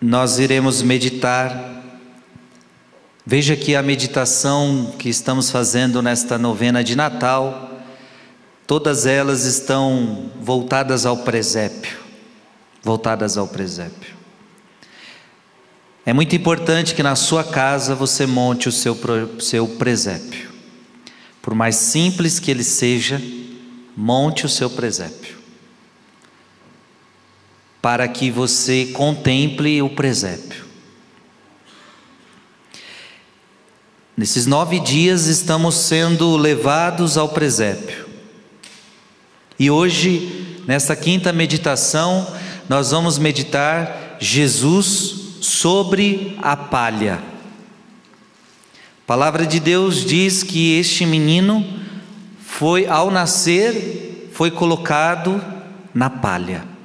nós iremos meditar. Veja que a meditação que estamos fazendo nesta novena de Natal, todas elas estão voltadas ao presépio. Voltadas ao presépio. É muito importante que na sua casa você monte o seu, seu presépio. Por mais simples que ele seja, monte o seu presépio para que você contemple o presépio. Nesses nove dias estamos sendo levados ao presépio. E hoje, nesta quinta meditação, nós vamos meditar Jesus sobre a palha. A palavra de Deus diz que este menino foi, ao nascer, foi colocado na palha.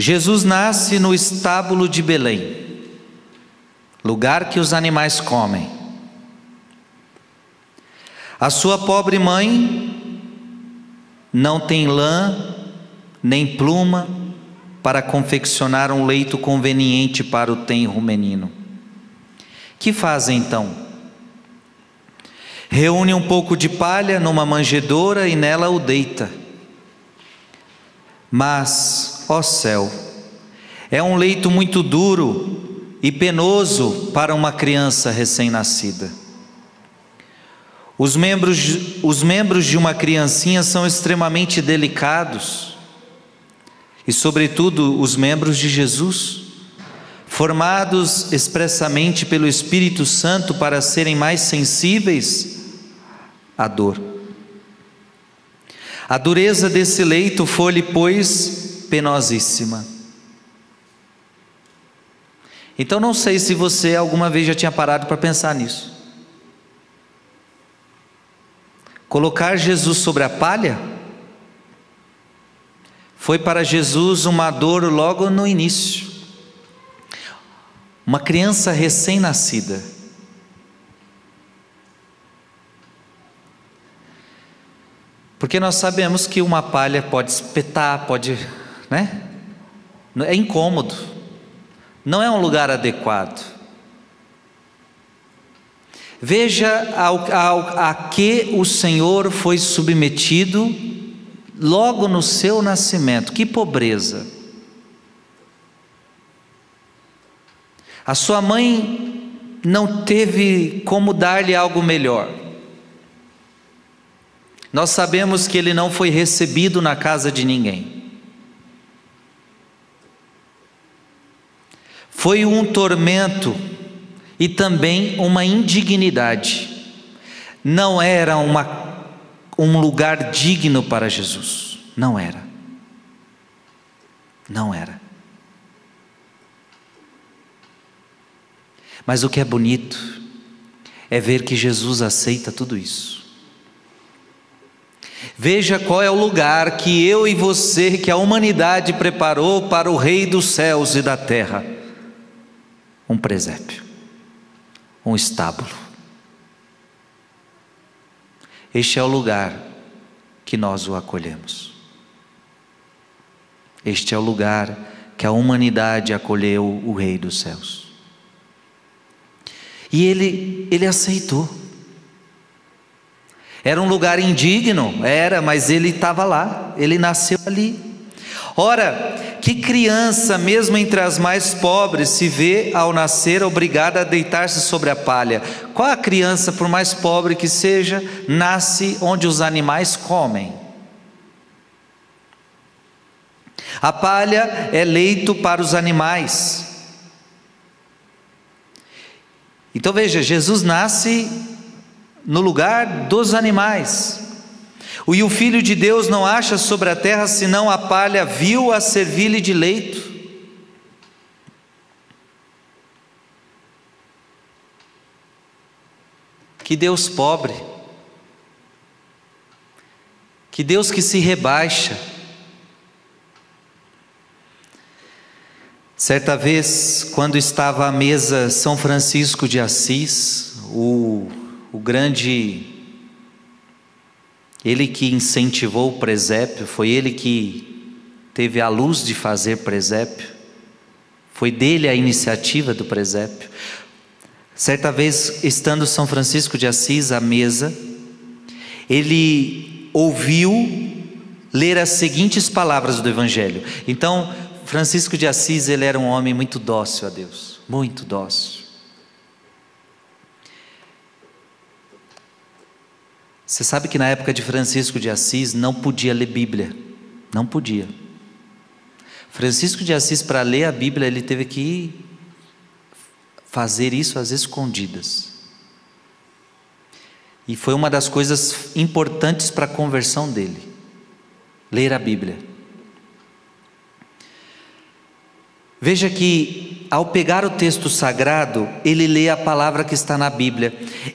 Jesus nasce no estábulo de Belém, lugar que os animais comem. A sua pobre mãe não tem lã nem pluma para confeccionar um leito conveniente para o tenro menino. Que faz então? Reúne um pouco de palha numa manjedoura e nela o deita. Mas ó céu. É um leito muito duro e penoso para uma criança recém-nascida. Os membros, os membros de uma criancinha são extremamente delicados, e, sobretudo, os membros de Jesus, formados expressamente pelo Espírito Santo para serem mais sensíveis à dor. A dureza desse leito foi-lhe, pois, penosíssima. Então não sei se você alguma vez já tinha parado para pensar nisso. Colocar Jesus sobre a palha foi para Jesus uma dor logo no início. Uma criança recém-nascida. Porque nós sabemos que uma palha pode espetar, pode né? É incômodo, não é um lugar adequado. Veja ao, ao, a que o Senhor foi submetido logo no seu nascimento, que pobreza. A sua mãe não teve como dar-lhe algo melhor. Nós sabemos que ele não foi recebido na casa de ninguém. Foi um tormento e também uma indignidade. Não era uma, um lugar digno para Jesus. Não era. Não era. Mas o que é bonito é ver que Jesus aceita tudo isso. Veja qual é o lugar que eu e você, que a humanidade preparou para o Rei dos céus e da terra um presépio, um estábulo. Este é o lugar que nós o acolhemos. Este é o lugar que a humanidade acolheu o Rei dos céus. E ele, ele aceitou. Era um lugar indigno, era, mas ele estava lá, ele nasceu ali. Ora, que criança, mesmo entre as mais pobres, se vê ao nascer obrigada a deitar-se sobre a palha? Qual a criança, por mais pobre que seja, nasce onde os animais comem? A palha é leito para os animais. Então veja, Jesus nasce no lugar dos animais. E o Filho de Deus não acha sobre a terra senão a palha vil a servir-lhe de leito. Que Deus pobre, que Deus que se rebaixa. Certa vez, quando estava à mesa São Francisco de Assis, o o grande, ele que incentivou o presépio, foi ele que teve a luz de fazer presépio, foi dele a iniciativa do presépio. Certa vez, estando São Francisco de Assis à mesa, ele ouviu ler as seguintes palavras do Evangelho. Então, Francisco de Assis, ele era um homem muito dócil a Deus, muito dócil. Você sabe que na época de Francisco de Assis não podia ler Bíblia, não podia. Francisco de Assis, para ler a Bíblia, ele teve que fazer isso às escondidas. E foi uma das coisas importantes para a conversão dele, ler a Bíblia. Veja que ao pegar o texto sagrado, ele lê a palavra que está na Bíblia.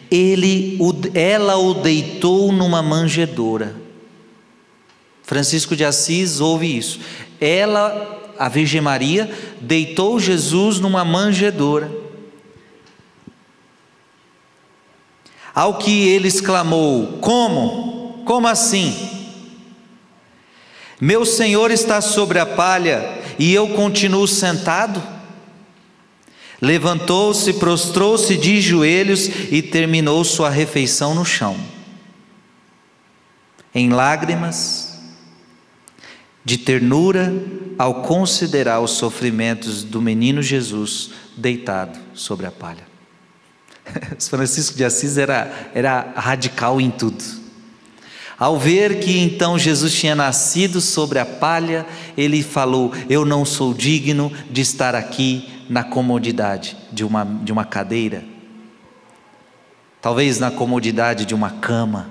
Ele, ela o deitou numa manjedoura. Francisco de Assis ouve isso. Ela, a Virgem Maria, deitou Jesus numa manjedoura. Ao que ele exclamou: Como? Como assim? Meu Senhor está sobre a palha e eu continuo sentado? Levantou-se, prostrou-se de joelhos e terminou sua refeição no chão. Em lágrimas, de ternura, ao considerar os sofrimentos do menino Jesus deitado sobre a palha. Francisco de Assis era, era radical em tudo. Ao ver que então Jesus tinha nascido sobre a palha, ele falou: Eu não sou digno de estar aqui na comodidade de uma, de uma cadeira, talvez na comodidade de uma cama,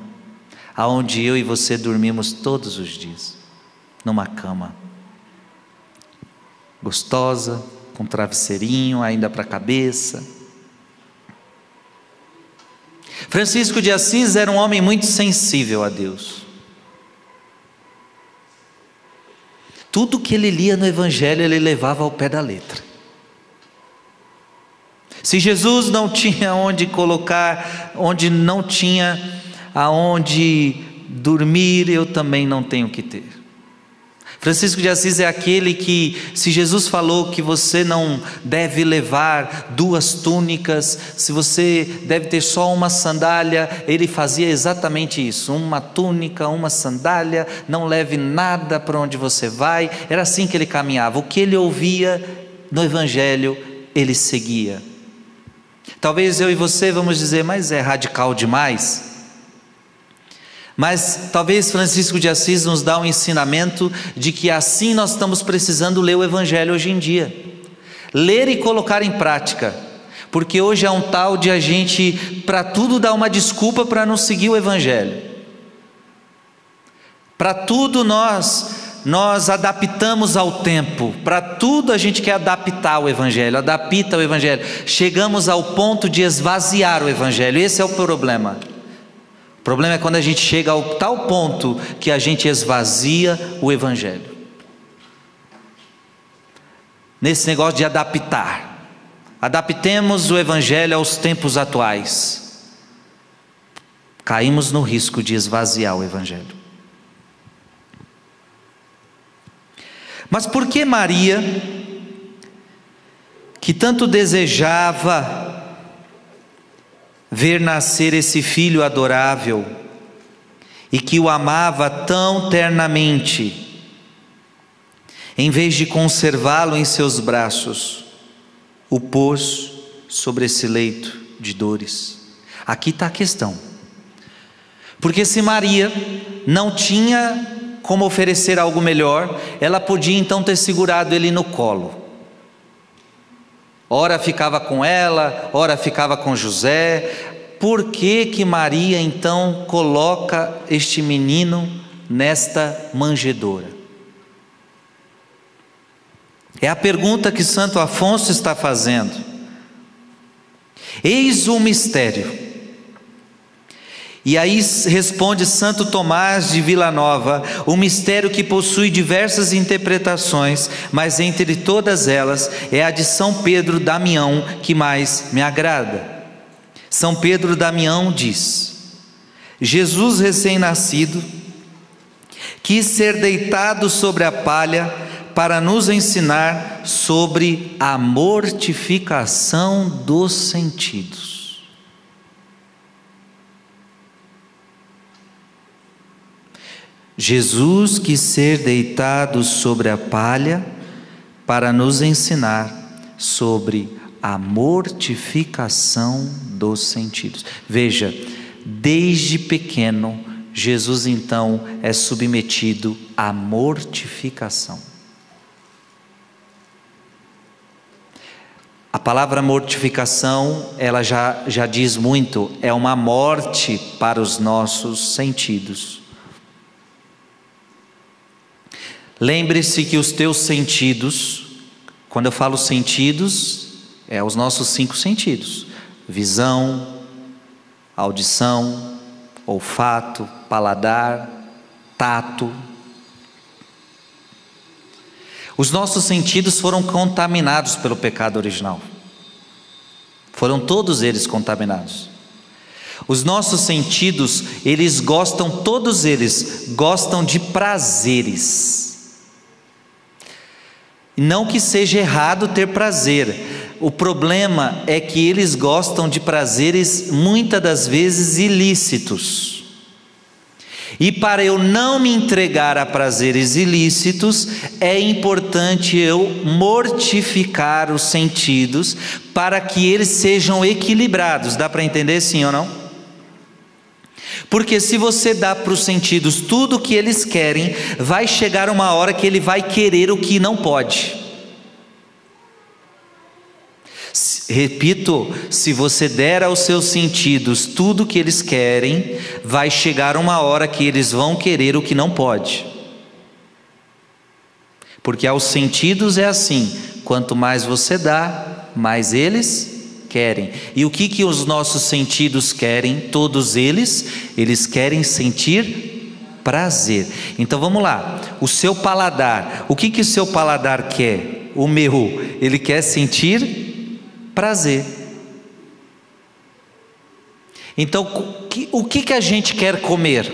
aonde eu e você dormimos todos os dias, numa cama gostosa, com travesseirinho ainda para a cabeça Francisco de Assis era um homem muito sensível a Deus. Tudo que ele lia no Evangelho ele levava ao pé da letra. Se Jesus não tinha onde colocar, onde não tinha aonde dormir, eu também não tenho que ter. Francisco de Assis é aquele que, se Jesus falou que você não deve levar duas túnicas, se você deve ter só uma sandália, ele fazia exatamente isso: uma túnica, uma sandália, não leve nada para onde você vai. Era assim que ele caminhava. O que ele ouvia no Evangelho, ele seguia. Talvez eu e você vamos dizer, mas é radical demais. Mas talvez Francisco de Assis nos dá um ensinamento de que assim nós estamos precisando ler o Evangelho hoje em dia. Ler e colocar em prática. Porque hoje é um tal de a gente, para tudo, dar uma desculpa para não seguir o Evangelho. Para tudo nós nós adaptamos ao tempo, para tudo a gente quer adaptar o Evangelho, adapta o Evangelho. Chegamos ao ponto de esvaziar o Evangelho, esse é o problema. O problema é quando a gente chega ao tal ponto que a gente esvazia o Evangelho. Nesse negócio de adaptar. Adaptemos o Evangelho aos tempos atuais. Caímos no risco de esvaziar o Evangelho. Mas por que Maria, que tanto desejava ver nascer esse filho adorável e que o amava tão ternamente, em vez de conservá-lo em seus braços, o pôs sobre esse leito de dores. Aqui está a questão. Porque se Maria não tinha como oferecer algo melhor, ela podia então ter segurado ele no colo Ora ficava com ela, ora ficava com José. Por que que Maria então coloca este menino nesta manjedoura? É a pergunta que Santo Afonso está fazendo. Eis o mistério. E aí responde Santo Tomás de Vila Nova, um mistério que possui diversas interpretações, mas entre todas elas é a de São Pedro Damião que mais me agrada. São Pedro Damião diz: Jesus recém-nascido quis ser deitado sobre a palha para nos ensinar sobre a mortificação dos sentidos. Jesus quis ser deitado sobre a palha para nos ensinar sobre a mortificação dos sentidos. Veja, desde pequeno, Jesus então é submetido à mortificação. A palavra mortificação, ela já, já diz muito, é uma morte para os nossos sentidos. Lembre-se que os teus sentidos, quando eu falo sentidos, é os nossos cinco sentidos: visão, audição, olfato, paladar, tato. Os nossos sentidos foram contaminados pelo pecado original. Foram todos eles contaminados. Os nossos sentidos, eles gostam, todos eles gostam de prazeres. Não que seja errado ter prazer, o problema é que eles gostam de prazeres muitas das vezes ilícitos. E para eu não me entregar a prazeres ilícitos, é importante eu mortificar os sentidos para que eles sejam equilibrados. Dá para entender sim ou não? Porque se você dá para os sentidos tudo o que eles querem, vai chegar uma hora que ele vai querer o que não pode. Repito, se você der aos seus sentidos tudo o que eles querem, vai chegar uma hora que eles vão querer o que não pode. Porque aos sentidos é assim: quanto mais você dá, mais eles querem. E o que, que os nossos sentidos querem? Todos eles, eles querem sentir prazer. Então vamos lá. O seu paladar, o que, que o seu paladar quer? O meu, ele quer sentir prazer. Então, o que, que a gente quer comer?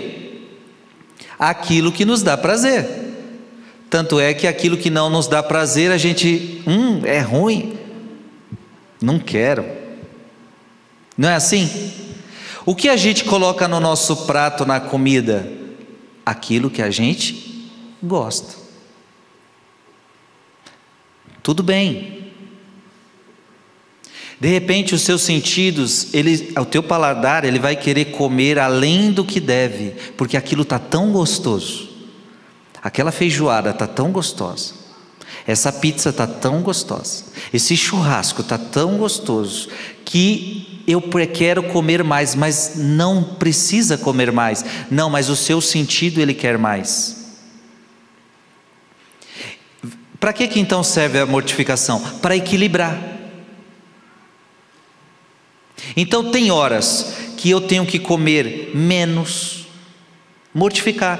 Aquilo que nos dá prazer. Tanto é que aquilo que não nos dá prazer, a gente, hum, é ruim, não quero. Não é assim? O que a gente coloca no nosso prato, na comida? Aquilo que a gente gosta. Tudo bem. De repente, os seus sentidos, ele, o teu paladar, ele vai querer comer além do que deve, porque aquilo está tão gostoso. Aquela feijoada está tão gostosa. Essa pizza está tão gostosa, esse churrasco está tão gostoso, que eu quero comer mais, mas não precisa comer mais. Não, mas o seu sentido ele quer mais. Para que, que então serve a mortificação? Para equilibrar. Então tem horas que eu tenho que comer menos, mortificar,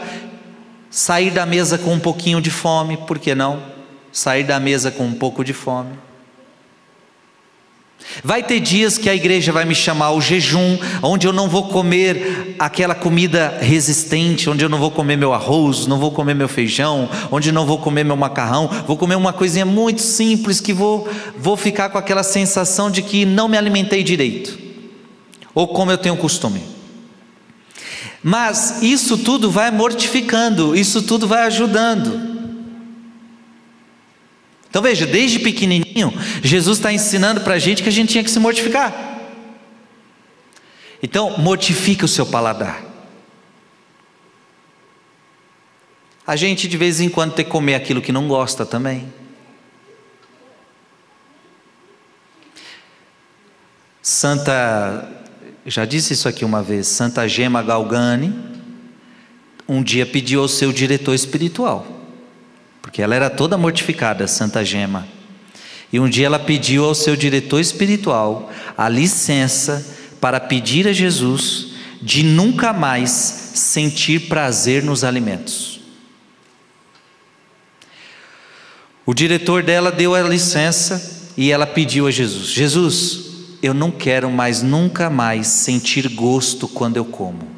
sair da mesa com um pouquinho de fome, por que não? Sair da mesa com um pouco de fome. Vai ter dias que a igreja vai me chamar ao jejum, onde eu não vou comer aquela comida resistente, onde eu não vou comer meu arroz, não vou comer meu feijão, onde não vou comer meu macarrão, vou comer uma coisinha muito simples que vou, vou ficar com aquela sensação de que não me alimentei direito, ou como eu tenho costume. Mas isso tudo vai mortificando, isso tudo vai ajudando. Então veja, desde pequenininho, Jesus está ensinando para a gente que a gente tinha que se mortificar. Então, mortifique o seu paladar. A gente de vez em quando tem que comer aquilo que não gosta também. Santa, já disse isso aqui uma vez, Santa Gema Galgani, um dia pediu ao seu diretor espiritual porque ela era toda mortificada, Santa Gema. E um dia ela pediu ao seu diretor espiritual a licença para pedir a Jesus de nunca mais sentir prazer nos alimentos. O diretor dela deu a licença e ela pediu a Jesus: Jesus, eu não quero mais, nunca mais sentir gosto quando eu como.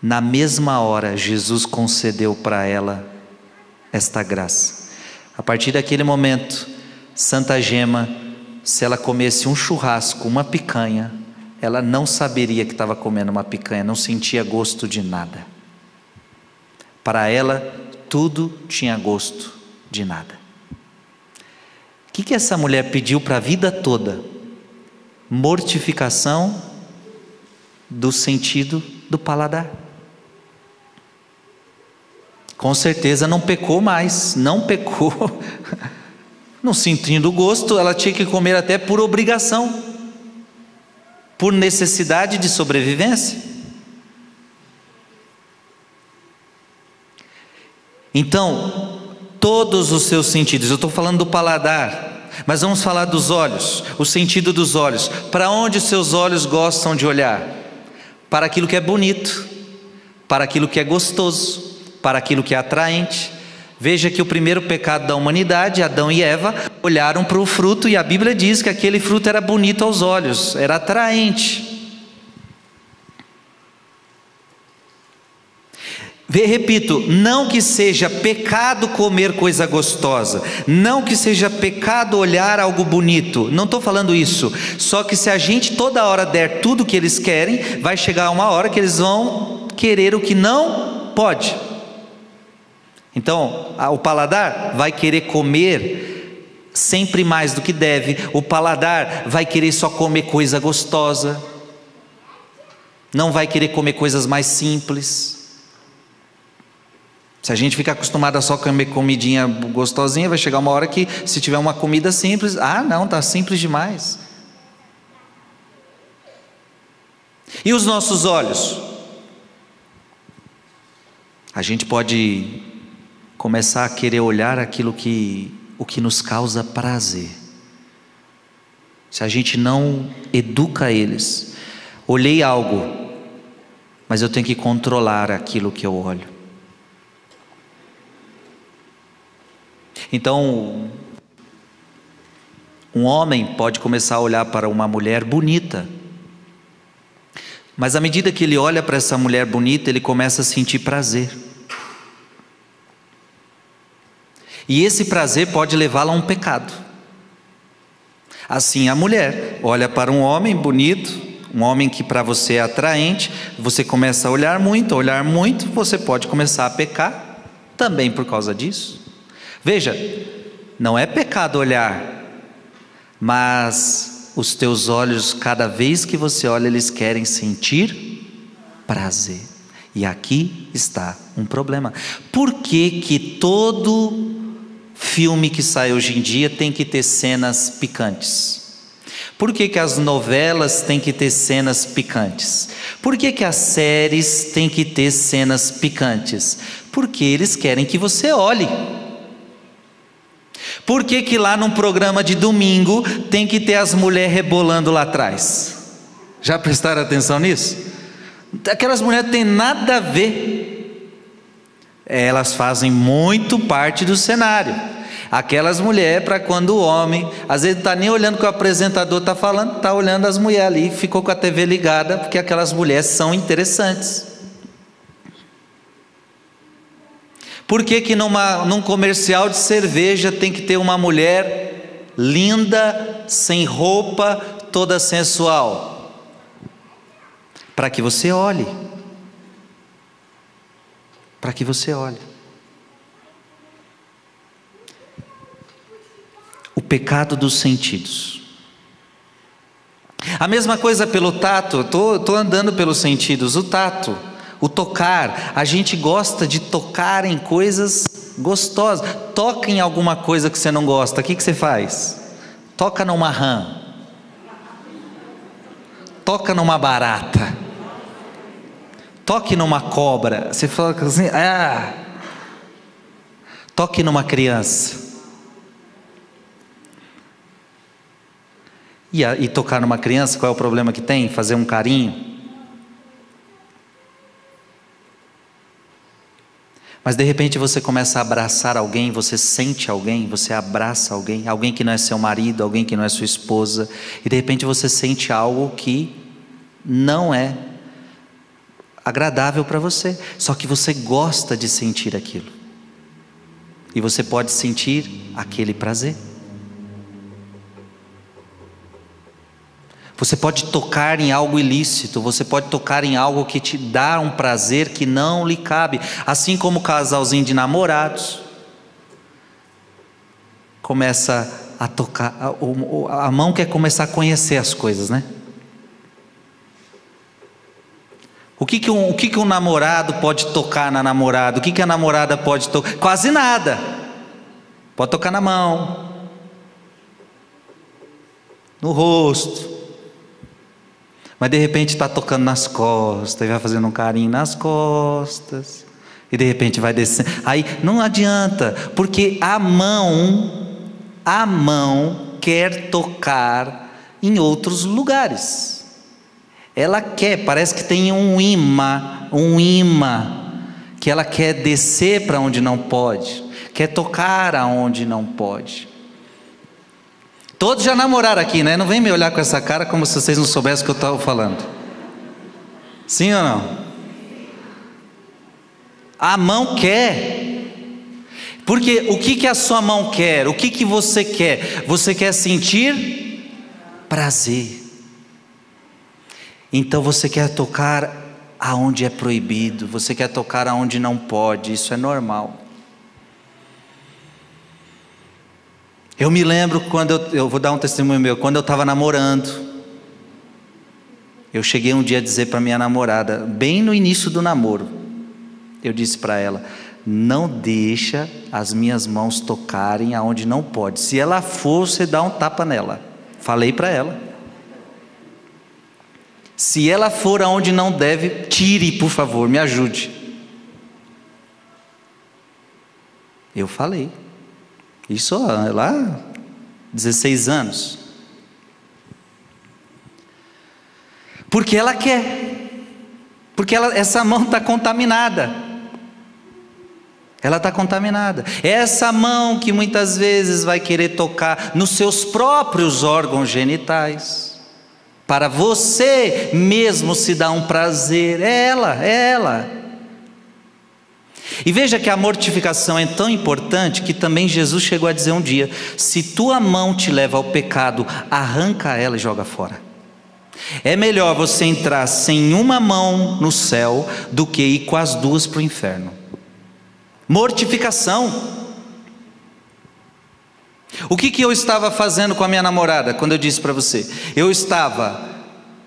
Na mesma hora, Jesus concedeu para ela esta graça. A partir daquele momento, Santa Gema, se ela comesse um churrasco, uma picanha, ela não saberia que estava comendo uma picanha, não sentia gosto de nada. Para ela, tudo tinha gosto de nada. O que, que essa mulher pediu para a vida toda? Mortificação do sentido do paladar. Com certeza não pecou mais, não pecou. Não sentindo gosto, ela tinha que comer até por obrigação, por necessidade de sobrevivência. Então, todos os seus sentidos, eu estou falando do paladar, mas vamos falar dos olhos, o sentido dos olhos. Para onde os seus olhos gostam de olhar? Para aquilo que é bonito, para aquilo que é gostoso, para aquilo que é atraente. Veja que o primeiro pecado da humanidade, Adão e Eva, olharam para o fruto e a Bíblia diz que aquele fruto era bonito aos olhos, era atraente. Repito, não que seja pecado comer coisa gostosa, não que seja pecado olhar algo bonito, não estou falando isso. Só que se a gente toda hora der tudo o que eles querem, vai chegar uma hora que eles vão querer o que não pode. Então, o paladar vai querer comer sempre mais do que deve, o paladar vai querer só comer coisa gostosa, não vai querer comer coisas mais simples. Se a gente ficar acostumado a só comer comidinha gostosinha, vai chegar uma hora que, se tiver uma comida simples, ah, não, está simples demais. E os nossos olhos? A gente pode começar a querer olhar aquilo que o que nos causa prazer. Se a gente não educa eles, olhei algo, mas eu tenho que controlar aquilo que eu olho. Então, um homem pode começar a olhar para uma mulher bonita, mas à medida que ele olha para essa mulher bonita, ele começa a sentir prazer. E esse prazer pode levá-la a um pecado. Assim a mulher olha para um homem bonito, um homem que para você é atraente, você começa a olhar muito, olhar muito, você pode começar a pecar também por causa disso. Veja, não é pecado olhar, mas os teus olhos, cada vez que você olha, eles querem sentir prazer. E aqui está um problema. Por que que todo filme que sai hoje em dia tem que ter cenas picantes? Por que, que as novelas têm que ter cenas picantes? Por que, que as séries têm que ter cenas picantes? Porque eles querem que você olhe. Por que, que lá num programa de domingo tem que ter as mulheres rebolando lá atrás? Já prestaram atenção nisso? Aquelas mulheres têm nada a ver elas fazem muito parte do cenário. Aquelas mulheres, para quando o homem, às vezes está nem olhando o que o apresentador está falando, está olhando as mulheres ali, ficou com a TV ligada, porque aquelas mulheres são interessantes. Por que, que numa, num comercial de cerveja tem que ter uma mulher linda, sem roupa, toda sensual? Para que você olhe para que você olhe. O pecado dos sentidos. A mesma coisa pelo tato, estou andando pelos sentidos, o tato, o tocar, a gente gosta de tocar em coisas gostosas. Toca em alguma coisa que você não gosta, o que, que você faz? Toca numa rã, toca numa barata Toque numa cobra. Você fala assim, ah. Toque numa criança. E, e tocar numa criança, qual é o problema que tem? Fazer um carinho. Mas de repente você começa a abraçar alguém, você sente alguém, você abraça alguém, alguém que não é seu marido, alguém que não é sua esposa, e de repente você sente algo que não é agradável para você, só que você gosta de sentir aquilo. E você pode sentir aquele prazer. Você pode tocar em algo ilícito, você pode tocar em algo que te dá um prazer que não lhe cabe, assim como o casalzinho de namorados começa a tocar, a, mão quer começar a conhecer as coisas, né? O que, que, um, o que, que um namorado pode tocar na namorada? O que, que a namorada pode tocar? Quase nada. Pode tocar na mão, no rosto, mas de repente está tocando nas costas, e vai fazendo um carinho nas costas, e de repente vai descendo. Aí não adianta, porque a mão, a mão quer tocar em outros lugares. Ela quer, parece que tem um imã, um imã, que ela quer descer para onde não pode, quer tocar aonde não pode. Todos já namoraram aqui, né? Não vem me olhar com essa cara como se vocês não soubessem o que eu estava falando. Sim ou não? A mão quer. Porque o que, que a sua mão quer? O que, que você quer? Você quer sentir prazer. Então você quer tocar aonde é proibido, você quer tocar aonde não pode, isso é normal. Eu me lembro quando eu, eu vou dar um testemunho meu, quando eu estava namorando, eu cheguei um dia a dizer para minha namorada, bem no início do namoro, eu disse para ela: não deixa as minhas mãos tocarem aonde não pode. Se ela for, você dá um tapa nela. Falei para ela. Se ela for aonde não deve, tire, por favor, me ajude. Eu falei. Isso lá, 16 anos. Porque ela quer. Porque ela, essa mão está contaminada. Ela está contaminada. É essa mão que muitas vezes vai querer tocar nos seus próprios órgãos genitais. Para você mesmo se dar um prazer. É ela, é ela. E veja que a mortificação é tão importante que também Jesus chegou a dizer um dia: se tua mão te leva ao pecado, arranca ela e joga fora. É melhor você entrar sem uma mão no céu do que ir com as duas para o inferno. Mortificação. O que, que eu estava fazendo com a minha namorada quando eu disse para você? Eu estava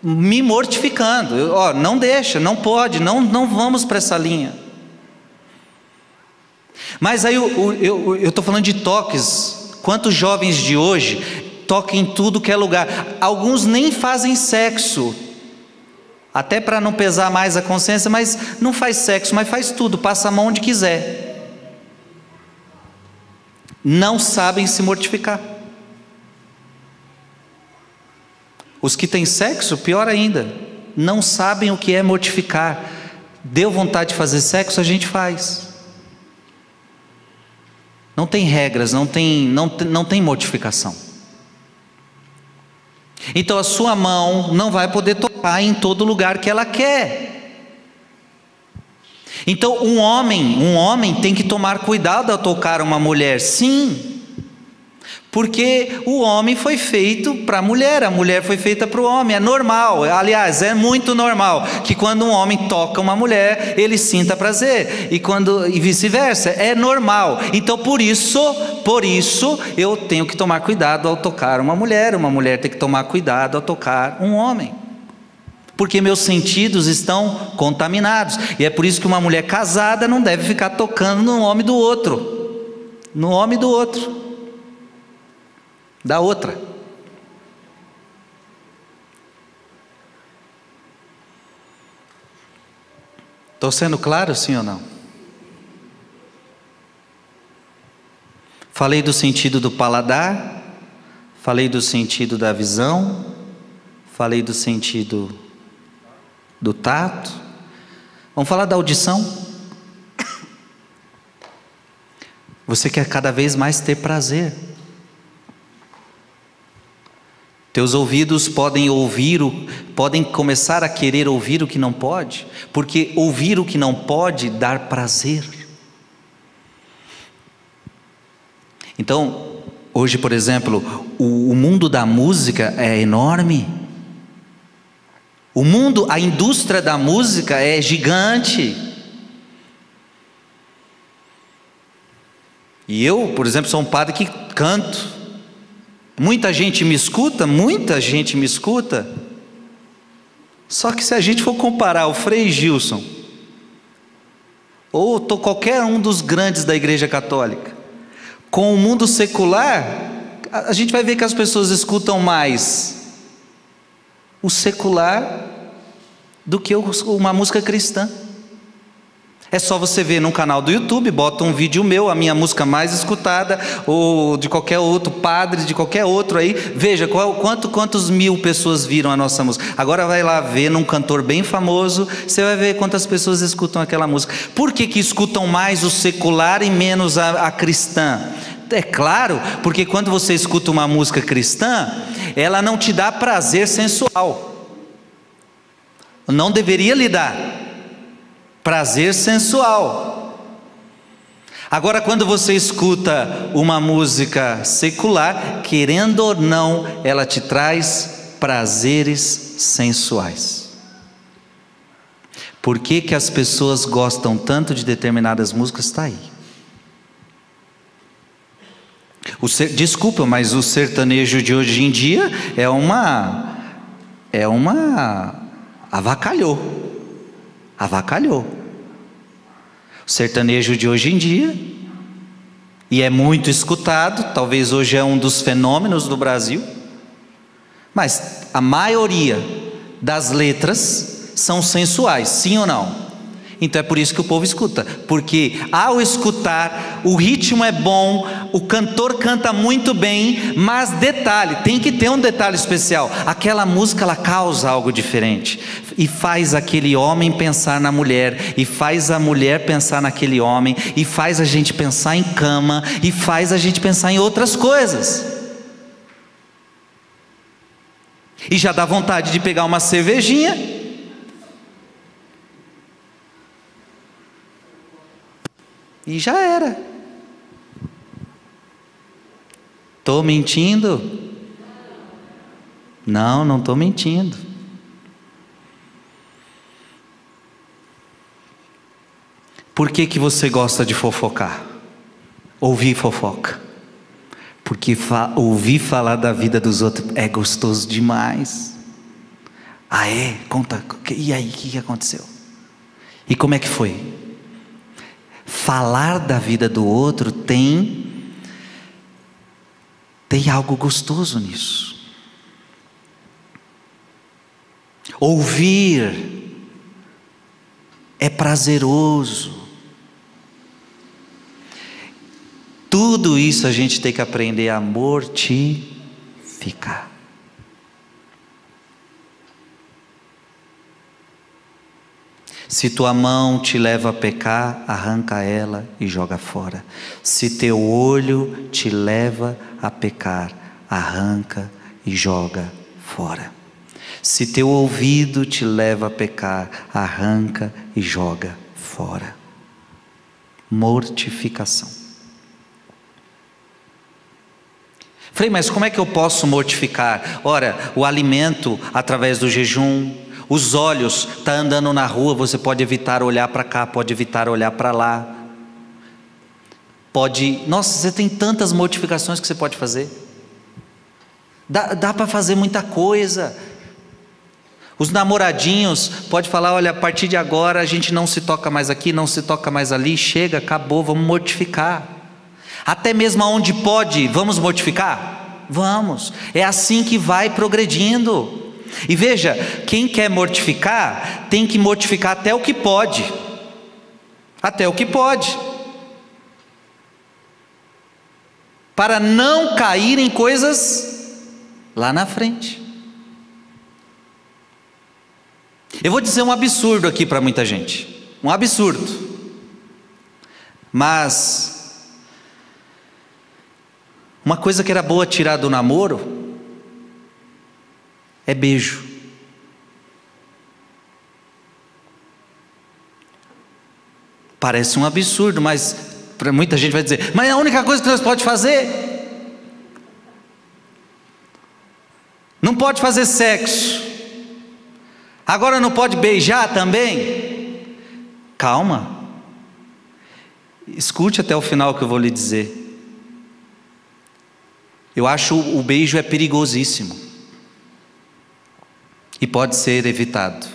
me mortificando. Eu, ó, não deixa, não pode, não, não vamos para essa linha. Mas aí eu estou falando de toques. Quantos jovens de hoje tocam em tudo que é lugar? Alguns nem fazem sexo, até para não pesar mais a consciência, mas não faz sexo, mas faz tudo, passa a mão onde quiser. Não sabem se mortificar. Os que têm sexo, pior ainda, não sabem o que é mortificar. Deu vontade de fazer sexo, a gente faz. Não tem regras, não tem, não, não tem mortificação. Então a sua mão não vai poder tocar em todo lugar que ela quer. Então um homem, um homem tem que tomar cuidado ao tocar uma mulher, sim. Porque o homem foi feito para a mulher, a mulher foi feita para o homem, é normal, aliás, é muito normal que quando um homem toca uma mulher, ele sinta prazer, e quando e vice-versa, é normal. Então, por isso, por isso eu tenho que tomar cuidado ao tocar uma mulher, uma mulher tem que tomar cuidado ao tocar um homem. Porque meus sentidos estão contaminados, e é por isso que uma mulher casada não deve ficar tocando no homem do outro, no homem do outro da outra. Estou sendo claro, sim ou não? Falei do sentido do paladar, Falei do sentido da visão, falei do sentido do tato. Vamos falar da audição? Você quer cada vez mais ter prazer. Teus ouvidos podem ouvir, o, podem começar a querer ouvir o que não pode, porque ouvir o que não pode dar prazer. Então, hoje, por exemplo, o, o mundo da música é enorme. O mundo, a indústria da música é gigante. E eu, por exemplo, sou um padre que canto. Muita gente me escuta, muita gente me escuta. Só que se a gente for comparar o Frei Gilson, ou qualquer um dos grandes da Igreja Católica, com o mundo secular, a gente vai ver que as pessoas escutam mais o secular do que uma música cristã. É só você ver no canal do YouTube, bota um vídeo meu, a minha música mais escutada, ou de qualquer outro padre, de qualquer outro aí. Veja qual, quanto, quantos mil pessoas viram a nossa música. Agora vai lá ver num cantor bem famoso, você vai ver quantas pessoas escutam aquela música. Por que, que escutam mais o secular e menos a, a cristã? É claro, porque quando você escuta uma música cristã, ela não te dá prazer sensual. Não deveria lhe dar prazer sensual. Agora, quando você escuta uma música secular, querendo ou não, ela te traz prazeres sensuais. Por que, que as pessoas gostam tanto de determinadas músicas? Está aí. O ser, desculpa, mas o sertanejo de hoje em dia é uma. É uma. avacalhou avacalhou. O sertanejo de hoje em dia, e é muito escutado, talvez hoje é um dos fenômenos do Brasil, mas a maioria das letras são sensuais, sim ou não? Então é por isso que o povo escuta, porque ao escutar, o ritmo é bom, o cantor canta muito bem, mas detalhe, tem que ter um detalhe especial. Aquela música ela causa algo diferente e faz aquele homem pensar na mulher, e faz a mulher pensar naquele homem, e faz a gente pensar em cama, e faz a gente pensar em outras coisas. E já dá vontade de pegar uma cervejinha E já era. Estou mentindo? Não, não estou mentindo. Por que, que você gosta de fofocar? Ouvir fofoca. Porque fa ouvir falar da vida dos outros é gostoso demais. Ah, é? Conta. E aí, o que aconteceu? E como é que foi? Falar da vida do outro tem tem algo gostoso nisso. Ouvir é prazeroso. Tudo isso a gente tem que aprender a mortificar. Se tua mão te leva a pecar, arranca ela e joga fora. Se teu olho te leva a pecar, arranca e joga fora. Se teu ouvido te leva a pecar, arranca e joga fora. Mortificação. Frei, mas como é que eu posso mortificar? Ora, o alimento através do jejum, os olhos, está andando na rua, você pode evitar olhar para cá, pode evitar olhar para lá. Pode, nossa, você tem tantas modificações que você pode fazer. Dá, dá para fazer muita coisa. Os namoradinhos pode falar, olha, a partir de agora a gente não se toca mais aqui, não se toca mais ali, chega, acabou, vamos mortificar. Até mesmo aonde pode, vamos mortificar? Vamos. É assim que vai progredindo. E veja, quem quer mortificar, tem que mortificar até o que pode. Até o que pode. Para não cair em coisas lá na frente. Eu vou dizer um absurdo aqui para muita gente. Um absurdo. Mas uma coisa que era boa tirar do namoro é beijo. Parece um absurdo, mas para muita gente vai dizer: "Mas é a única coisa que nós pode fazer não pode fazer sexo. Agora não pode beijar também? Calma. Escute até o final que eu vou lhe dizer. Eu acho o beijo é perigosíssimo. E pode ser evitado.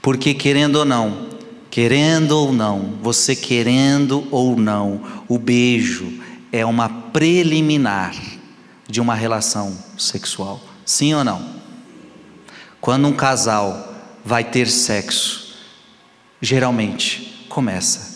Porque querendo ou não, querendo ou não, você querendo ou não, o beijo é uma preliminar de uma relação sexual. Sim ou não? Quando um casal vai ter sexo, geralmente começa.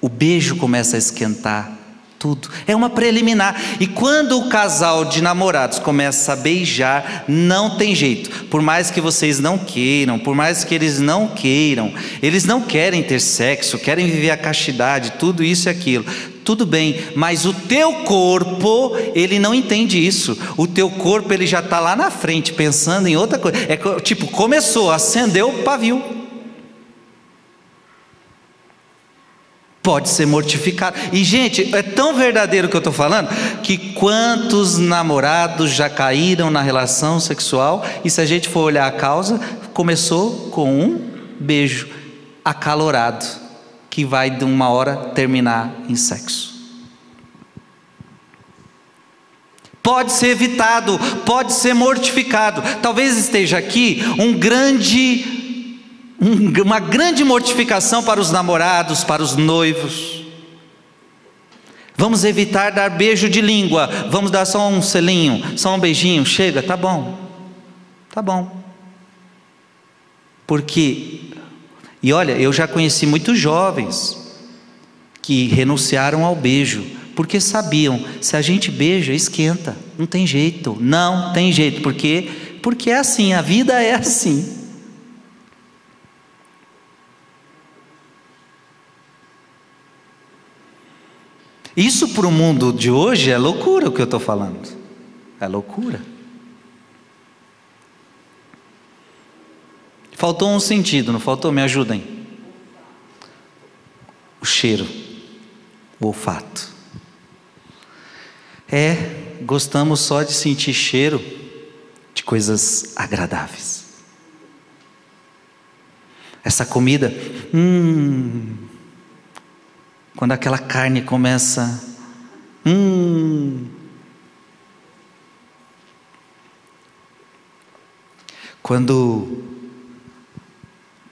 O beijo começa a esquentar tudo. É uma preliminar. E quando o casal de namorados começa a beijar, não tem jeito. Por mais que vocês não queiram, por mais que eles não queiram, eles não querem ter sexo, querem viver a castidade, tudo isso e aquilo tudo bem, mas o teu corpo, ele não entende isso. O teu corpo, ele já está lá na frente, pensando em outra coisa. É tipo, começou, acendeu o pavio. Pode ser mortificado. E, gente, é tão verdadeiro o que eu estou falando, que quantos namorados já caíram na relação sexual, e se a gente for olhar a causa, começou com um beijo acalorado que vai de uma hora terminar em sexo. Pode ser evitado, pode ser mortificado. Talvez esteja aqui um grande, uma grande mortificação para os namorados, para os noivos. Vamos evitar dar beijo de língua. Vamos dar só um selinho, só um beijinho. Chega, tá bom. Tá bom. Porque e olha, eu já conheci muitos jovens que renunciaram ao beijo, porque sabiam, se a gente beija, esquenta, não tem jeito, não tem jeito, porque porque é assim, a vida é assim. Isso para o mundo de hoje é loucura o que eu estou falando. É loucura. Faltou um sentido, não faltou? Me ajudem. O cheiro, o olfato. É, gostamos só de sentir cheiro de coisas agradáveis. Essa comida, hum, quando aquela carne começa, hum, quando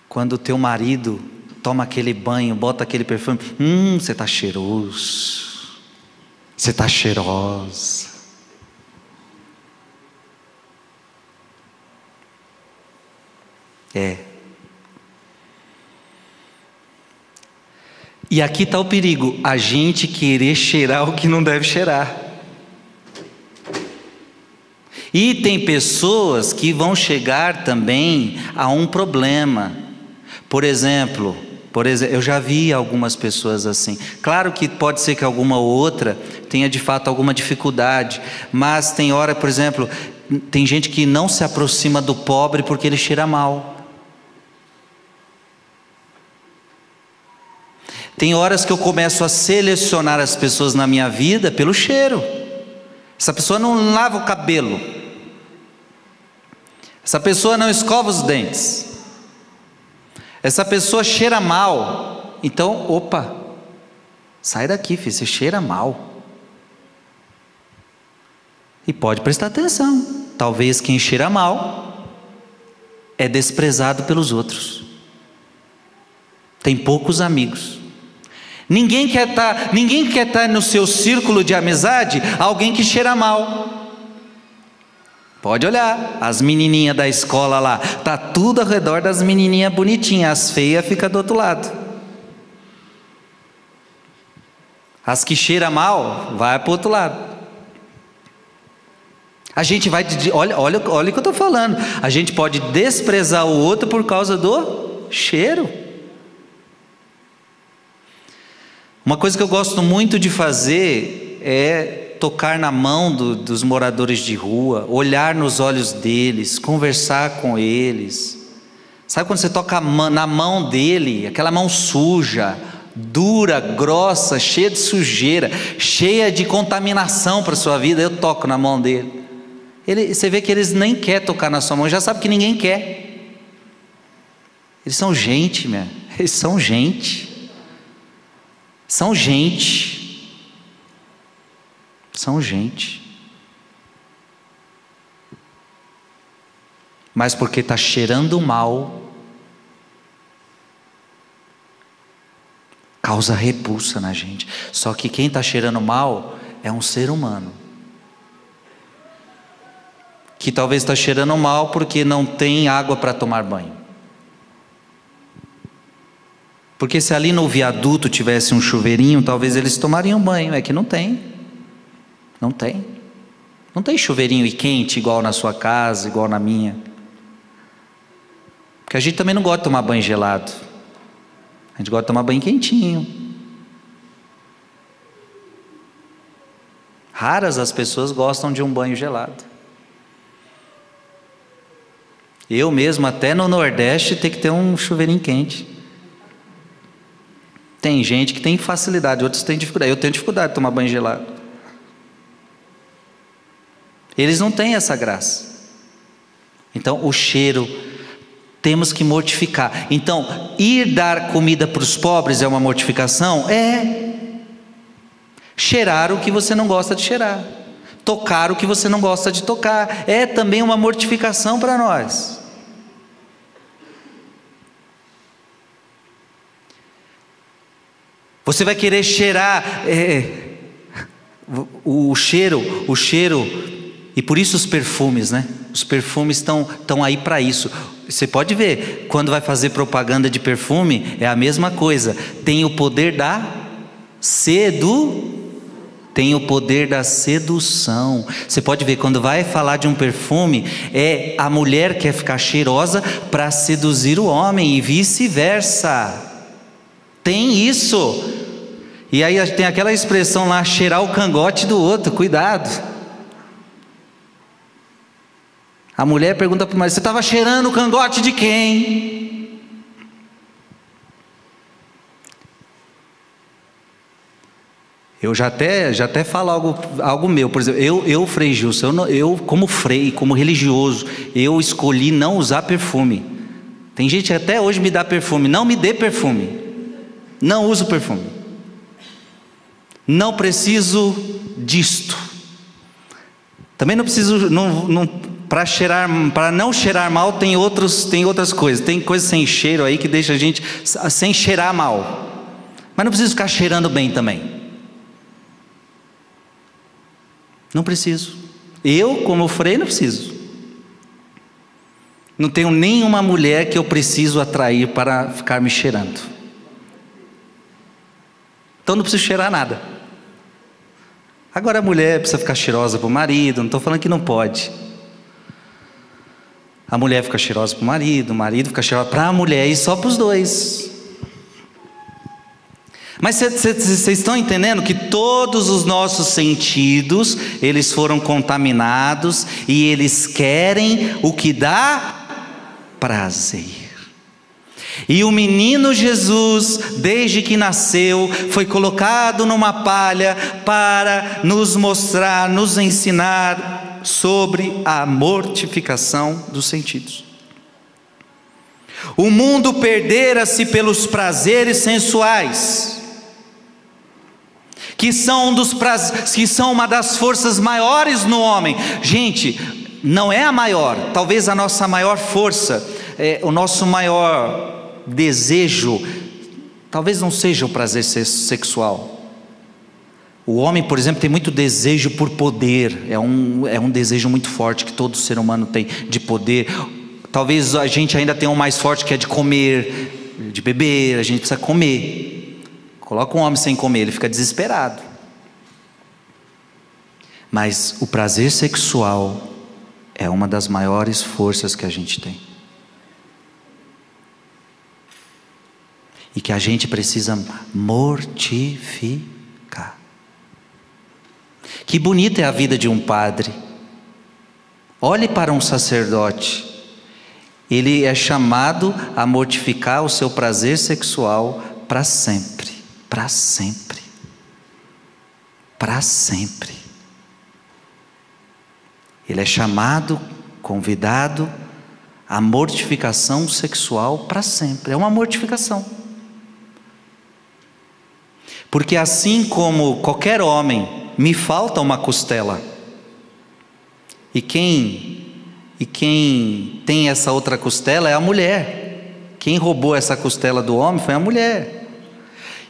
quando teu marido toma aquele banho, bota aquele perfume, hum, você está cheiroso, você está cheirosa. É. E aqui está o perigo: a gente querer cheirar o que não deve cheirar. E tem pessoas que vão chegar também a um problema por exemplo, por exemplo, eu já vi algumas pessoas assim. Claro que pode ser que alguma outra tenha de fato alguma dificuldade, mas tem hora, por exemplo, tem gente que não se aproxima do pobre porque ele cheira mal. Tem horas que eu começo a selecionar as pessoas na minha vida pelo cheiro. Essa pessoa não lava o cabelo. Essa pessoa não escova os dentes. Essa pessoa cheira mal. Então, opa, sai daqui, filho, você cheira mal. E pode prestar atenção. Talvez quem cheira mal é desprezado pelos outros. Tem poucos amigos. Ninguém quer estar, tá, ninguém quer estar tá no seu círculo de amizade alguém que cheira mal. Pode olhar, as menininhas da escola lá, tá tudo ao redor das menininhas bonitinhas, as feias fica do outro lado. As que cheira mal, vai para o outro lado. A gente vai, olha, olha, olha o que eu estou falando. A gente pode desprezar o outro por causa do cheiro. Uma coisa que eu gosto muito de fazer é tocar na mão do, dos moradores de rua, olhar nos olhos deles, conversar com eles. Sabe quando você toca na mão dele, aquela mão suja, dura, grossa, cheia de sujeira, cheia de contaminação para sua vida, eu toco na mão dele. Ele, você vê que eles nem querem tocar na sua mão, já sabe que ninguém quer. Eles são gente, meu. eles são gente. São gente. São gente. Mas porque está cheirando mal, causa repulsa na gente. Só que quem está cheirando mal é um ser humano. Que talvez está cheirando mal porque não tem água para tomar banho. Porque se ali no viaduto tivesse um chuveirinho, talvez eles tomariam banho. É que não tem. Não tem. Não tem chuveirinho e quente igual na sua casa, igual na minha. Porque a gente também não gosta de tomar banho gelado. A gente gosta de tomar banho quentinho. Raras as pessoas gostam de um banho gelado. Eu mesmo, até no Nordeste, tem que ter um chuveirinho quente. Tem gente que tem facilidade, outros têm dificuldade. Eu tenho dificuldade de tomar banho gelado. Eles não têm essa graça. Então, o cheiro temos que mortificar. Então, ir dar comida para os pobres é uma mortificação? É. Cheirar o que você não gosta de cheirar. Tocar o que você não gosta de tocar. É também uma mortificação para nós. Você vai querer cheirar é, o, o cheiro, o cheiro, e por isso os perfumes, né? Os perfumes estão, estão aí para isso. Você pode ver, quando vai fazer propaganda de perfume, é a mesma coisa. Tem o poder da sedu, tem o poder da sedução. Você pode ver, quando vai falar de um perfume, é a mulher quer ficar cheirosa para seduzir o homem e vice-versa. Tem isso. E aí tem aquela expressão lá, cheirar o cangote do outro, cuidado. A mulher pergunta para o marido: Você estava cheirando o cangote de quem? Eu já até, já até falo algo, algo meu, por exemplo, eu, eu Frei Gilson, eu, eu como frei, como religioso, eu escolhi não usar perfume. Tem gente que até hoje me dá perfume, não me dê perfume, não uso perfume, não preciso disto, também não preciso, não, não, para cheirar, para não cheirar mal, tem outros, tem outras coisas. Tem coisas sem cheiro aí que deixa a gente sem cheirar mal. Mas não precisa ficar cheirando bem também. Não preciso. Eu, como freio, não preciso. Não tenho nenhuma mulher que eu preciso atrair para ficar me cheirando. Então não preciso cheirar nada. Agora a mulher precisa ficar cheirosa para o marido, não estou falando que não pode. A mulher fica cheirosa para o marido, o marido fica cheiroso para a mulher e só para os dois. Mas vocês estão entendendo que todos os nossos sentidos, eles foram contaminados e eles querem o que dá prazer. E o menino Jesus, desde que nasceu, foi colocado numa palha para nos mostrar, nos ensinar sobre a mortificação dos sentidos. O mundo perdera-se pelos prazeres sensuais, que são, um dos que são uma das forças maiores no homem. Gente, não é a maior, talvez a nossa maior força, é, o nosso maior desejo, talvez não seja o prazer sexual, o homem, por exemplo, tem muito desejo por poder, é um, é um desejo muito forte que todo ser humano tem de poder. Talvez a gente ainda tenha um mais forte que é de comer, de beber, a gente precisa comer. Coloca um homem sem comer, ele fica desesperado. Mas o prazer sexual é uma das maiores forças que a gente tem. E que a gente precisa mortificar. Que bonita é a vida de um padre. Olhe para um sacerdote. Ele é chamado a mortificar o seu prazer sexual para sempre. Para sempre. Para sempre. Ele é chamado, convidado à mortificação sexual para sempre. É uma mortificação. Porque assim como qualquer homem, me falta uma costela. E quem e quem tem essa outra costela é a mulher. Quem roubou essa costela do homem foi a mulher.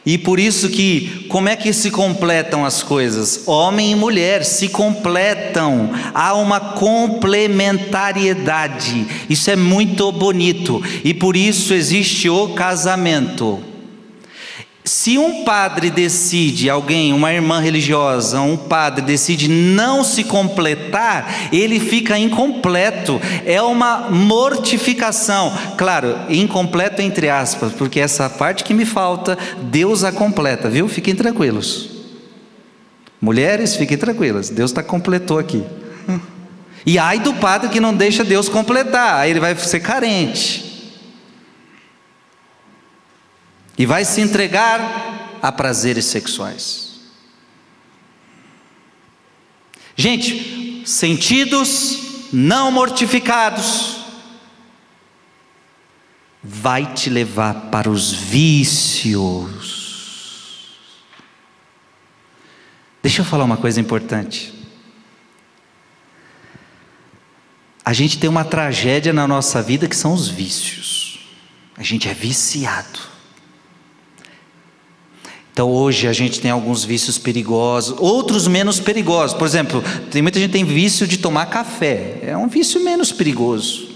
E por isso que, como é que se completam as coisas? Homem e mulher se completam, há uma complementariedade. Isso é muito bonito e por isso existe o casamento. Se um padre decide, alguém, uma irmã religiosa, um padre decide não se completar, ele fica incompleto, é uma mortificação. Claro, incompleto entre aspas, porque essa parte que me falta, Deus a completa, viu? Fiquem tranquilos. Mulheres, fiquem tranquilas, Deus está completou aqui. E ai do padre que não deixa Deus completar, aí ele vai ser carente. E vai se entregar a prazeres sexuais. Gente, sentidos não mortificados vai te levar para os vícios. Deixa eu falar uma coisa importante. A gente tem uma tragédia na nossa vida que são os vícios. A gente é viciado. Então hoje a gente tem alguns vícios perigosos, outros menos perigosos. Por exemplo, tem muita gente que tem vício de tomar café. É um vício menos perigoso.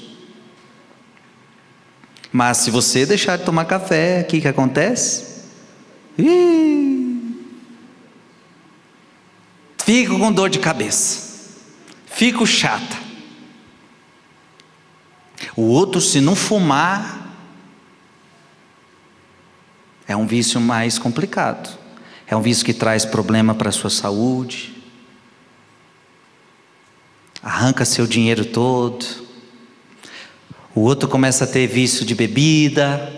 Mas se você deixar de tomar café, o que, que acontece? Ih, fico com dor de cabeça. Fico chata. O outro, se não fumar, é um vício mais complicado. É um vício que traz problema para a sua saúde. Arranca seu dinheiro todo. O outro começa a ter vício de bebida.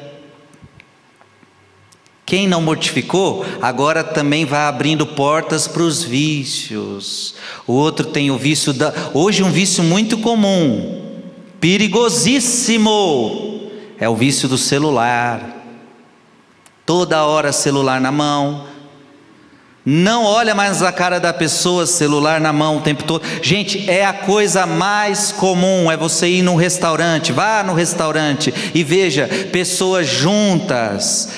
Quem não mortificou, agora também vai abrindo portas para os vícios. O outro tem o vício da. Hoje, um vício muito comum, perigosíssimo, é o vício do celular toda hora celular na mão. Não olha mais a cara da pessoa, celular na mão o tempo todo. Gente, é a coisa mais comum, é você ir num restaurante, vá no restaurante e veja pessoas juntas,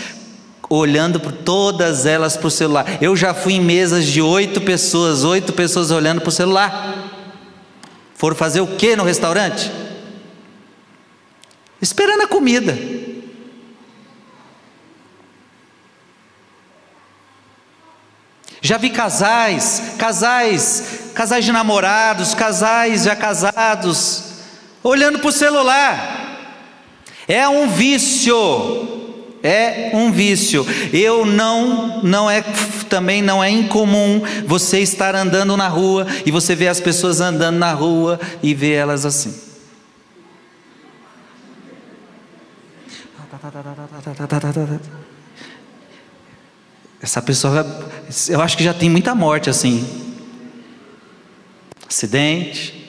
olhando por todas elas para o celular. Eu já fui em mesas de oito pessoas, oito pessoas olhando para o celular. Foram fazer o que no restaurante? Esperando a comida. Já vi casais, casais, casais de namorados, casais já casados, olhando para o celular. É um vício, é um vício. Eu não, não é, também não é incomum você estar andando na rua e você vê as pessoas andando na rua e ver elas assim. Essa pessoa, eu acho que já tem muita morte assim. Acidente.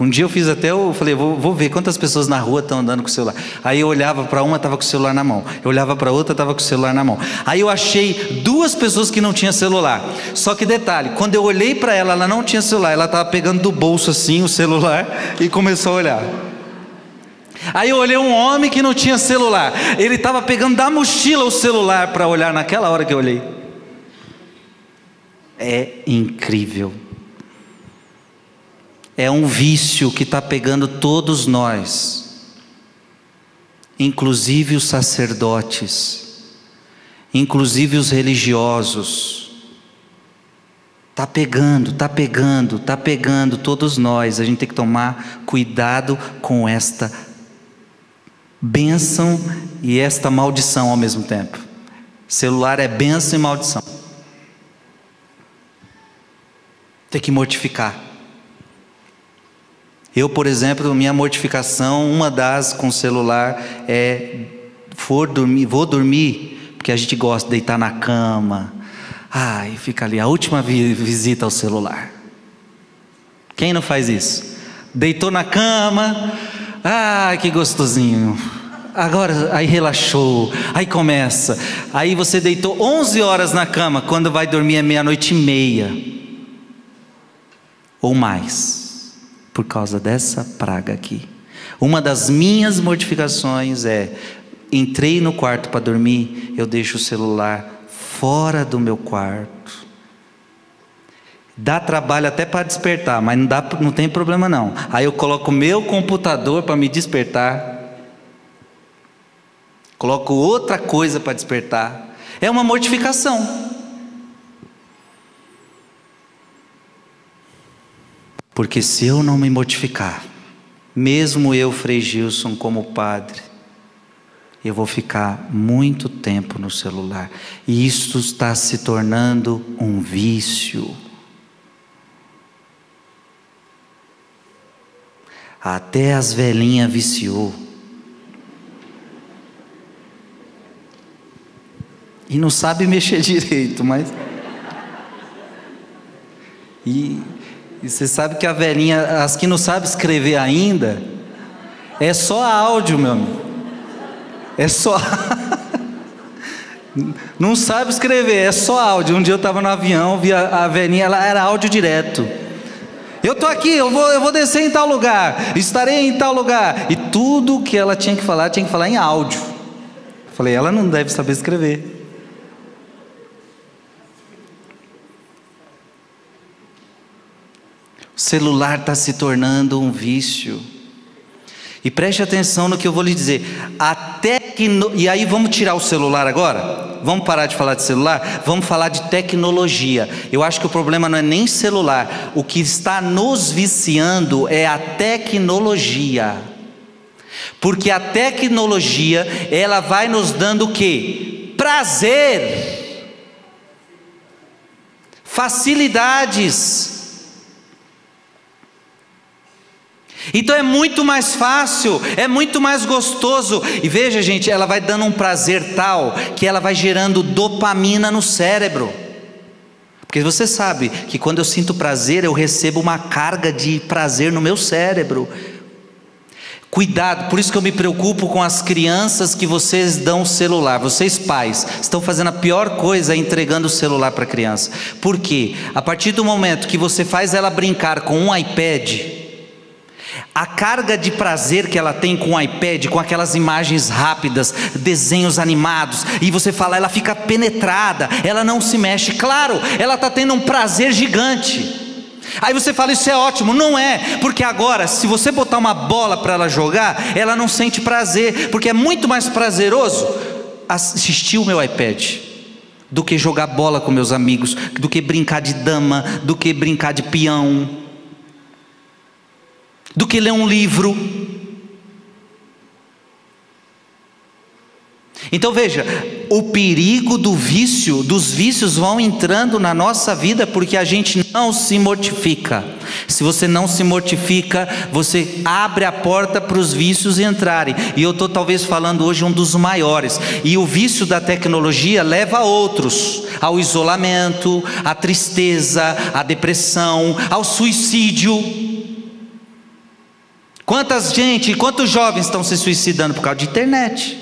Um dia eu fiz até, eu falei, vou, vou ver quantas pessoas na rua estão andando com o celular. Aí eu olhava para uma, estava com o celular na mão. Eu olhava para outra, estava com o celular na mão. Aí eu achei duas pessoas que não tinham celular. Só que detalhe, quando eu olhei para ela, ela não tinha celular. Ela estava pegando do bolso assim o celular e começou a olhar. Aí eu olhei um homem que não tinha celular. Ele estava pegando da mochila o celular para olhar naquela hora que eu olhei. É incrível. É um vício que está pegando todos nós, inclusive os sacerdotes, inclusive os religiosos. Tá pegando, tá pegando, tá pegando todos nós. A gente tem que tomar cuidado com esta bênção e esta maldição ao mesmo tempo. Celular é bênção e maldição. Tem que mortificar. Eu, por exemplo, minha mortificação, uma das com o celular é for dormir, vou dormir, porque a gente gosta de deitar na cama. Ai, fica ali a última visita ao celular. Quem não faz isso? Deitou na cama, ai que gostosinho. Agora, aí relaxou, aí começa. Aí você deitou 11 horas na cama, quando vai dormir é meia-noite e meia. Ou mais, por causa dessa praga aqui. Uma das minhas mortificações é: entrei no quarto para dormir, eu deixo o celular fora do meu quarto. Dá trabalho até para despertar, mas não, dá, não tem problema não. Aí eu coloco meu computador para me despertar coloco outra coisa para despertar. É uma mortificação. Porque se eu não me mortificar, mesmo eu, Frei Gilson, como padre, eu vou ficar muito tempo no celular. E isso está se tornando um vício. Até as velhinhas viciou. E não sabe mexer direito, mas. E, e você sabe que a velhinha, as que não sabem escrever ainda, é só áudio, meu amigo. É só. não sabe escrever, é só áudio. Um dia eu estava no avião, vi a, a velhinha, ela era áudio direto. Eu estou aqui, eu vou, eu vou descer em tal lugar, estarei em tal lugar. E tudo que ela tinha que falar, tinha que falar em áudio. Falei, ela não deve saber escrever. O celular está se tornando um vício. E preste atenção no que eu vou lhe dizer. A tecno... E aí vamos tirar o celular agora? Vamos parar de falar de celular? Vamos falar de tecnologia. Eu acho que o problema não é nem celular. O que está nos viciando é a tecnologia. Porque a tecnologia, ela vai nos dando o que? Prazer. Facilidades Então é muito mais fácil, é muito mais gostoso. E veja, gente, ela vai dando um prazer tal que ela vai gerando dopamina no cérebro. Porque você sabe que quando eu sinto prazer, eu recebo uma carga de prazer no meu cérebro. Cuidado, por isso que eu me preocupo com as crianças que vocês dão o celular. Vocês pais estão fazendo a pior coisa entregando o celular para a criança. Por quê? A partir do momento que você faz ela brincar com um iPad, a carga de prazer que ela tem com o iPad, com aquelas imagens rápidas, desenhos animados, e você fala, ela fica penetrada, ela não se mexe. Claro, ela está tendo um prazer gigante. Aí você fala, isso é ótimo. Não é, porque agora, se você botar uma bola para ela jogar, ela não sente prazer, porque é muito mais prazeroso assistir o meu iPad do que jogar bola com meus amigos, do que brincar de dama, do que brincar de peão do que ler um livro. Então veja, o perigo do vício, dos vícios vão entrando na nossa vida porque a gente não se mortifica. Se você não se mortifica, você abre a porta para os vícios entrarem. E eu estou talvez falando hoje um dos maiores. E o vício da tecnologia leva a outros, ao isolamento, à tristeza, à depressão, ao suicídio. Quantas gente, quantos jovens estão se suicidando por causa de internet?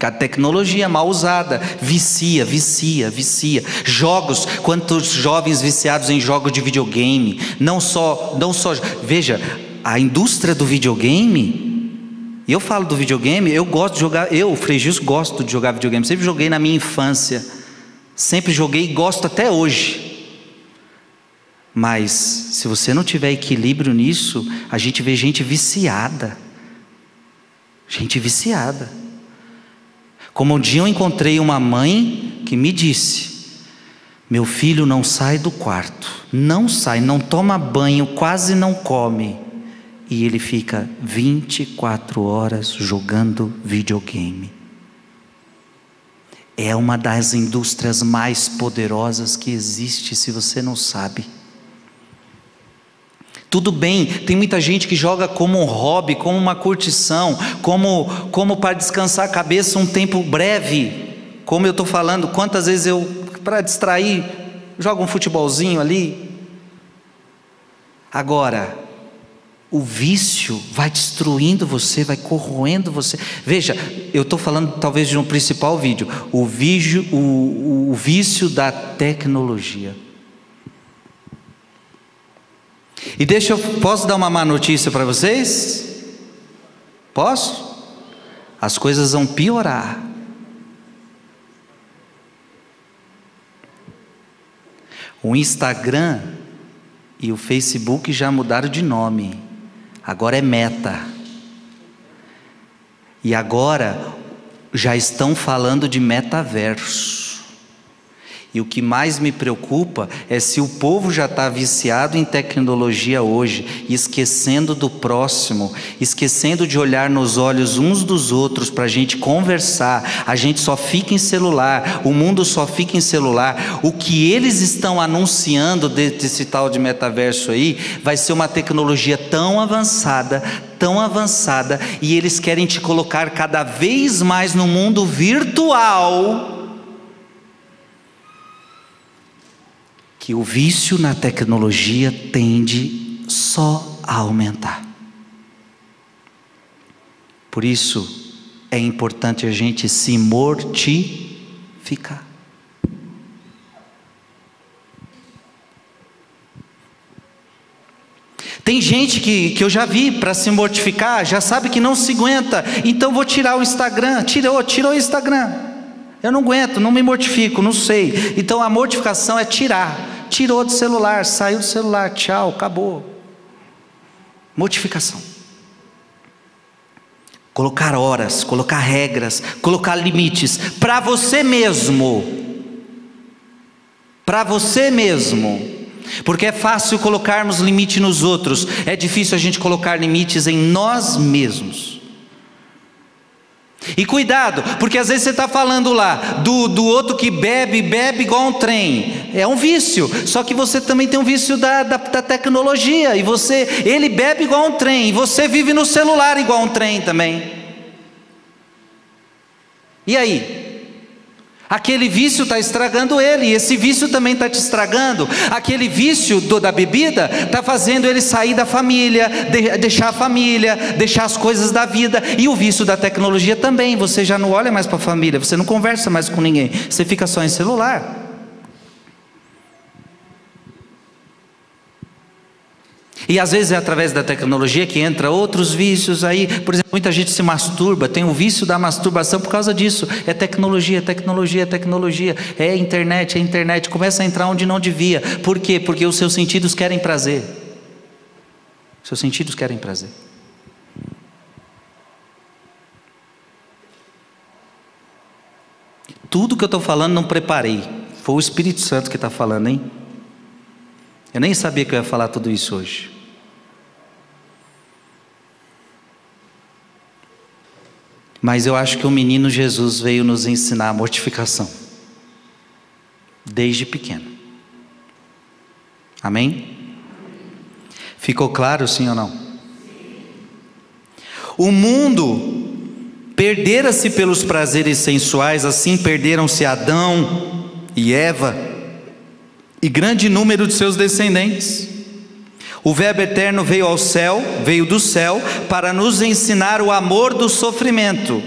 A tecnologia mal usada vicia, vicia, vicia. Jogos, quantos jovens viciados em jogos de videogame? Não só, não só. Veja, a indústria do videogame. Eu falo do videogame, eu gosto de jogar. Eu, Frejus, gosto de jogar videogame. Sempre joguei na minha infância. Sempre joguei e gosto até hoje. Mas se você não tiver equilíbrio nisso, a gente vê gente viciada. Gente viciada. Como um dia eu encontrei uma mãe que me disse: Meu filho não sai do quarto, não sai, não toma banho, quase não come. E ele fica 24 horas jogando videogame. É uma das indústrias mais poderosas que existe, se você não sabe. Tudo bem, tem muita gente que joga como um hobby, como uma curtição, como, como para descansar a cabeça um tempo breve. Como eu estou falando, quantas vezes eu, para distrair, jogo um futebolzinho ali. Agora, o vício vai destruindo você, vai corroendo você. Veja, eu estou falando talvez de um principal vídeo, o, vídeo, o, o vício da tecnologia. E deixa eu, posso dar uma má notícia para vocês? Posso? As coisas vão piorar. O Instagram e o Facebook já mudaram de nome. Agora é Meta. E agora já estão falando de metaverso. E o que mais me preocupa é se o povo já está viciado em tecnologia hoje, esquecendo do próximo, esquecendo de olhar nos olhos uns dos outros para a gente conversar. A gente só fica em celular, o mundo só fica em celular. O que eles estão anunciando desse tal de metaverso aí vai ser uma tecnologia tão avançada, tão avançada, e eles querem te colocar cada vez mais no mundo virtual que o vício na tecnologia tende só a aumentar. Por isso é importante a gente se mortificar. Tem gente que, que eu já vi para se mortificar, já sabe que não se aguenta, então vou tirar o Instagram. Tirou, tirou o Instagram. Eu não aguento, não me mortifico, não sei. Então a mortificação é tirar tirou do celular, saiu do celular, tchau, acabou. Mortificação. Colocar horas, colocar regras, colocar limites para você mesmo. Para você mesmo. Porque é fácil colocarmos limite nos outros, é difícil a gente colocar limites em nós mesmos. E cuidado, porque às vezes você está falando lá do, do outro que bebe, bebe igual um trem. É um vício. Só que você também tem um vício da, da, da tecnologia. E você, ele bebe igual um trem. E você vive no celular igual um trem também. E aí? Aquele vício está estragando ele, e esse vício também está te estragando. Aquele vício do, da bebida está fazendo ele sair da família, de, deixar a família, deixar as coisas da vida. E o vício da tecnologia também. Você já não olha mais para a família, você não conversa mais com ninguém, você fica só em celular. E às vezes é através da tecnologia que entra outros vícios aí. Por exemplo, muita gente se masturba, tem o vício da masturbação por causa disso. É tecnologia, tecnologia, tecnologia. É internet, é internet. Começa a entrar onde não devia. Por quê? Porque os seus sentidos querem prazer. Seus sentidos querem prazer. Tudo que eu estou falando não preparei. Foi o Espírito Santo que está falando, hein? Eu nem sabia que eu ia falar tudo isso hoje. Mas eu acho que o menino Jesus veio nos ensinar a mortificação, desde pequeno. Amém? Ficou claro sim ou não? O mundo perdera-se pelos prazeres sensuais, assim perderam-se Adão e Eva e grande número de seus descendentes. O Verbo eterno veio ao céu, veio do céu, para nos ensinar o amor do sofrimento.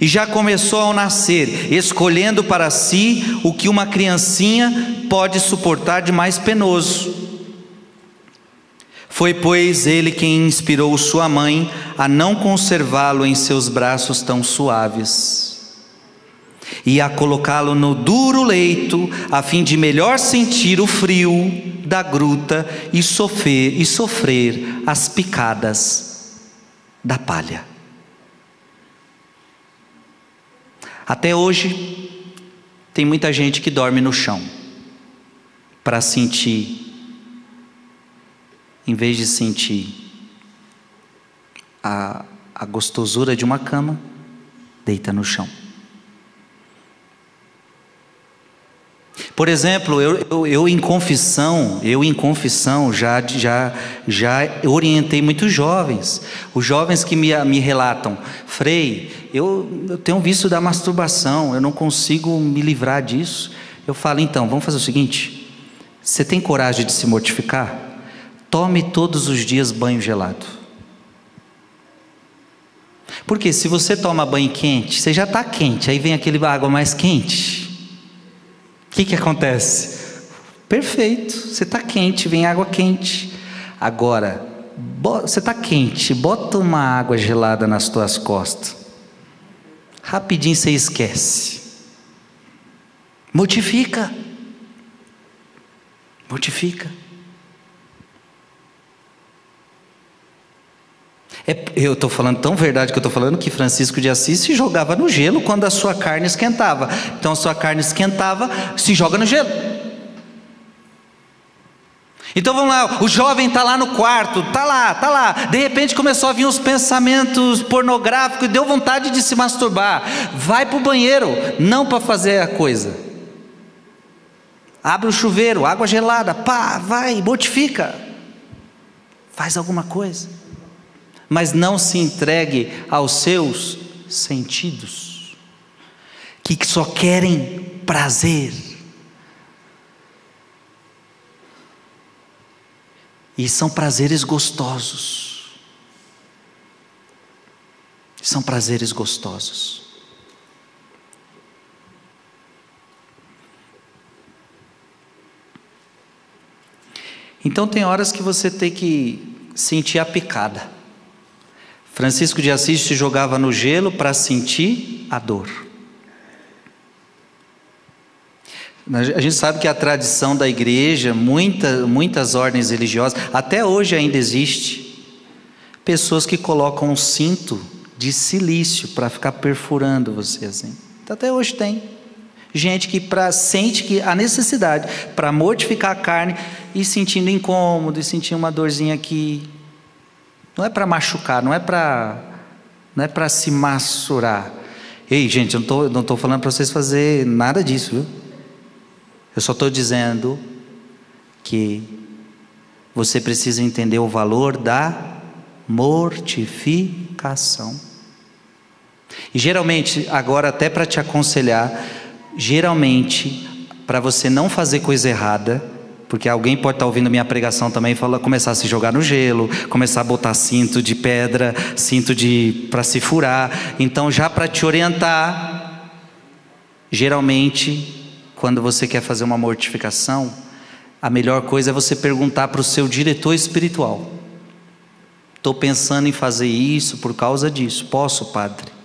E já começou ao nascer, escolhendo para si o que uma criancinha pode suportar de mais penoso. Foi, pois, ele quem inspirou sua mãe a não conservá-lo em seus braços tão suaves e a colocá-lo no duro leito, a fim de melhor sentir o frio da gruta e sofrer, e sofrer as picadas da palha. Até hoje, tem muita gente que dorme no chão para sentir, em vez de sentir a, a gostosura de uma cama, deita no chão. Por exemplo, eu, eu, eu, em confissão, eu em confissão já, já, já orientei muitos jovens. Os jovens que me, me relatam, Frei, eu, eu tenho visto da masturbação, eu não consigo me livrar disso. Eu falo, então, vamos fazer o seguinte: você tem coragem de se mortificar? Tome todos os dias banho gelado. Porque se você toma banho quente, você já está quente, aí vem aquele água mais quente que, que acontece? Perfeito, você está quente, vem água quente. Agora, você está quente, bota uma água gelada nas tuas costas. Rapidinho você esquece. Mortifica. Mortifica. É, eu estou falando tão verdade que eu estou falando que Francisco de Assis se jogava no gelo quando a sua carne esquentava. Então a sua carne esquentava, se joga no gelo. Então vamos lá, o jovem está lá no quarto, está lá, está lá. De repente começou a vir uns pensamentos pornográficos e deu vontade de se masturbar. Vai para o banheiro, não para fazer a coisa. Abre o chuveiro, água gelada, pá, vai, mortifica. Faz alguma coisa mas não se entregue aos seus sentidos, que só querem prazer. E são prazeres gostosos. São prazeres gostosos. Então tem horas que você tem que sentir a picada. Francisco de Assis se jogava no gelo para sentir a dor. A gente sabe que a tradição da igreja, muita, muitas ordens religiosas, até hoje ainda existe, pessoas que colocam um cinto de silício para ficar perfurando você assim. Até hoje tem. Gente que pra, sente que a necessidade para mortificar a carne e sentindo incômodo, e sentindo uma dorzinha aqui, não é para machucar, não é para não é para se massurar. Ei, gente, eu não estou não tô falando para vocês fazer nada disso, viu? Eu só estou dizendo que você precisa entender o valor da mortificação. E geralmente, agora até para te aconselhar, geralmente, para você não fazer coisa errada, porque alguém pode estar ouvindo minha pregação também e falar, começar a se jogar no gelo, começar a botar cinto de pedra, cinto de para se furar. Então, já para te orientar, geralmente, quando você quer fazer uma mortificação, a melhor coisa é você perguntar para o seu diretor espiritual. Estou pensando em fazer isso por causa disso. Posso, padre?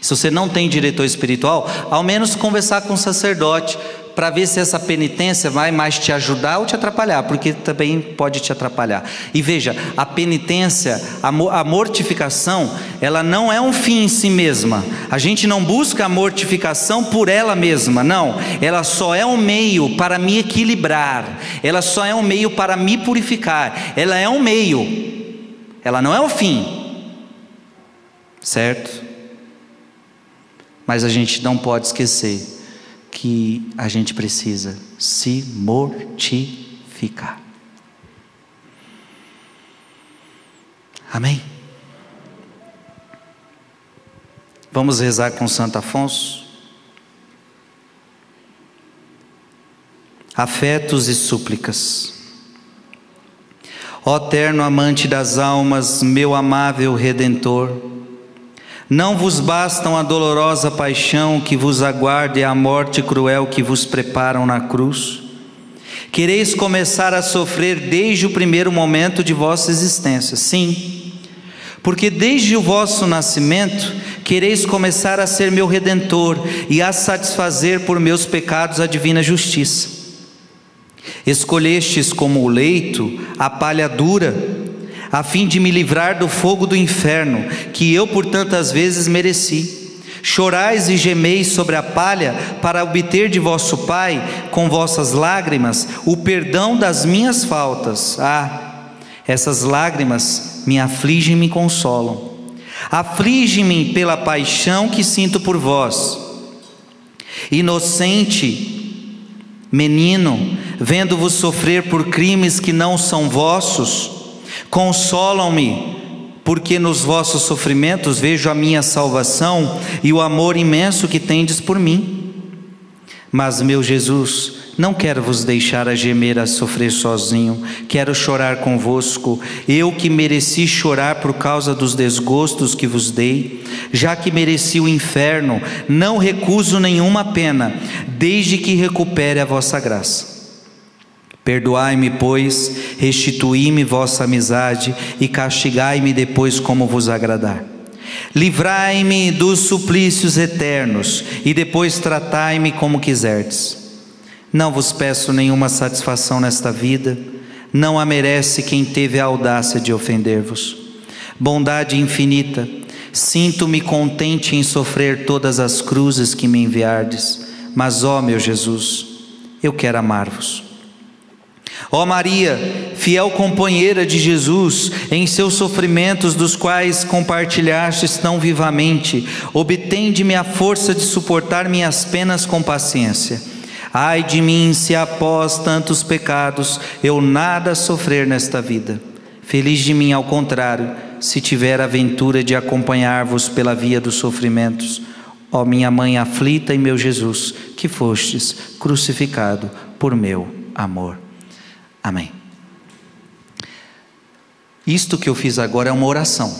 Se você não tem diretor espiritual, ao menos conversar com o sacerdote para ver se essa penitência vai mais te ajudar ou te atrapalhar, porque também pode te atrapalhar. E veja, a penitência, a mortificação, ela não é um fim em si mesma. A gente não busca a mortificação por ela mesma, não. Ela só é um meio para me equilibrar. Ela só é um meio para me purificar. Ela é um meio. Ela não é o fim. Certo? Mas a gente não pode esquecer que a gente precisa se mortificar. Amém? Vamos rezar com Santo Afonso? Afetos e súplicas. Ó terno amante das almas, meu amável redentor, não vos bastam a dolorosa paixão que vos aguarda e a morte cruel que vos preparam na cruz? Quereis começar a sofrer desde o primeiro momento de vossa existência, sim, porque desde o vosso nascimento quereis começar a ser meu redentor e a satisfazer por meus pecados a divina justiça. Escolhestes como o leito a palha dura, a fim de me livrar do fogo do inferno, que eu por tantas vezes mereci. Chorais e gemeis sobre a palha para obter de vosso Pai, com vossas lágrimas, o perdão das minhas faltas. Ah, essas lágrimas me afligem e me consolam. Aflige-me pela paixão que sinto por vós. Inocente menino, vendo-vos sofrer por crimes que não são vossos, consolam-me porque nos vossos sofrimentos vejo a minha salvação e o amor imenso que tendes por mim. Mas, meu Jesus, não quero vos deixar a gemer a sofrer sozinho, quero chorar convosco, eu que mereci chorar por causa dos desgostos que vos dei, já que mereci o inferno, não recuso nenhuma pena, desde que recupere a vossa graça. Perdoai-me, pois, restituí-me vossa amizade e castigai-me depois como vos agradar. Livrai-me dos suplícios eternos e depois tratai-me como quiserdes. Não vos peço nenhuma satisfação nesta vida, não a merece quem teve a audácia de ofender-vos. Bondade infinita, sinto-me contente em sofrer todas as cruzes que me enviardes, mas, ó meu Jesus, eu quero amar-vos. Ó Maria, fiel companheira de Jesus, em seus sofrimentos, dos quais compartilhastes tão vivamente, obtende-me a força de suportar minhas penas com paciência. Ai de mim, se após tantos pecados eu nada sofrer nesta vida. Feliz de mim, ao contrário, se tiver a ventura de acompanhar-vos pela via dos sofrimentos. Ó minha mãe aflita e meu Jesus, que fostes crucificado por meu amor. Amém. Isto que eu fiz agora é uma oração.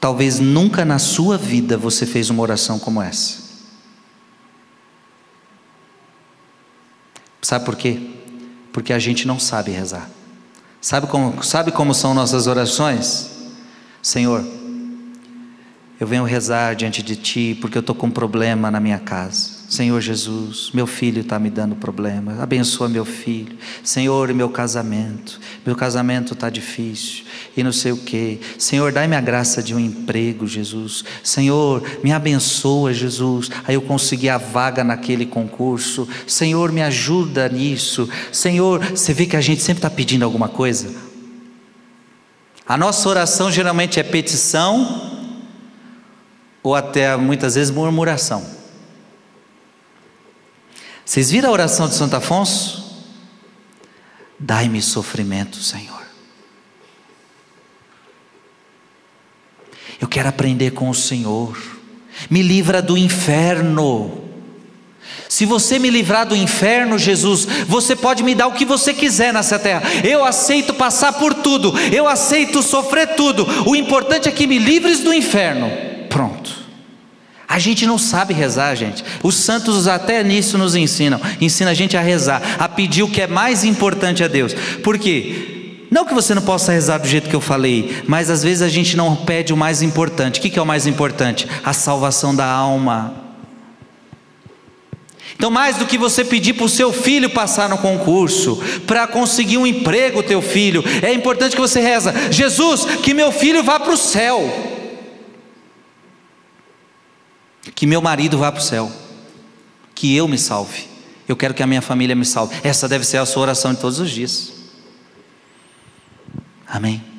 Talvez nunca na sua vida você fez uma oração como essa. Sabe por quê? Porque a gente não sabe rezar. Sabe como, sabe como são nossas orações? Senhor, eu venho rezar diante de Ti porque eu estou com um problema na minha casa. Senhor Jesus, meu filho está me dando problema, abençoa meu filho. Senhor, meu casamento, meu casamento está difícil e não sei o que. Senhor, dai-me a graça de um emprego, Jesus. Senhor, me abençoa, Jesus. Aí eu consegui a vaga naquele concurso. Senhor, me ajuda nisso. Senhor, você vê que a gente sempre está pedindo alguma coisa. A nossa oração geralmente é petição ou até muitas vezes murmuração. Vocês viram a oração de Santo Afonso? Dai-me sofrimento, Senhor. Eu quero aprender com o Senhor. Me livra do inferno. Se você me livrar do inferno, Jesus, você pode me dar o que você quiser nessa terra. Eu aceito passar por tudo. Eu aceito sofrer tudo. O importante é que me livres do inferno. Pronto. A gente não sabe rezar, gente. Os santos até nisso nos ensinam. Ensina a gente a rezar, a pedir o que é mais importante a Deus. Por quê? Não que você não possa rezar do jeito que eu falei, mas às vezes a gente não pede o mais importante. O que é o mais importante? A salvação da alma. Então, mais do que você pedir para o seu filho passar no concurso, para conseguir um emprego, teu filho, é importante que você reza: Jesus, que meu filho vá para o céu que meu marido vá para o céu, que eu me salve. Eu quero que a minha família me salve. Essa deve ser a sua oração de todos os dias. Amém.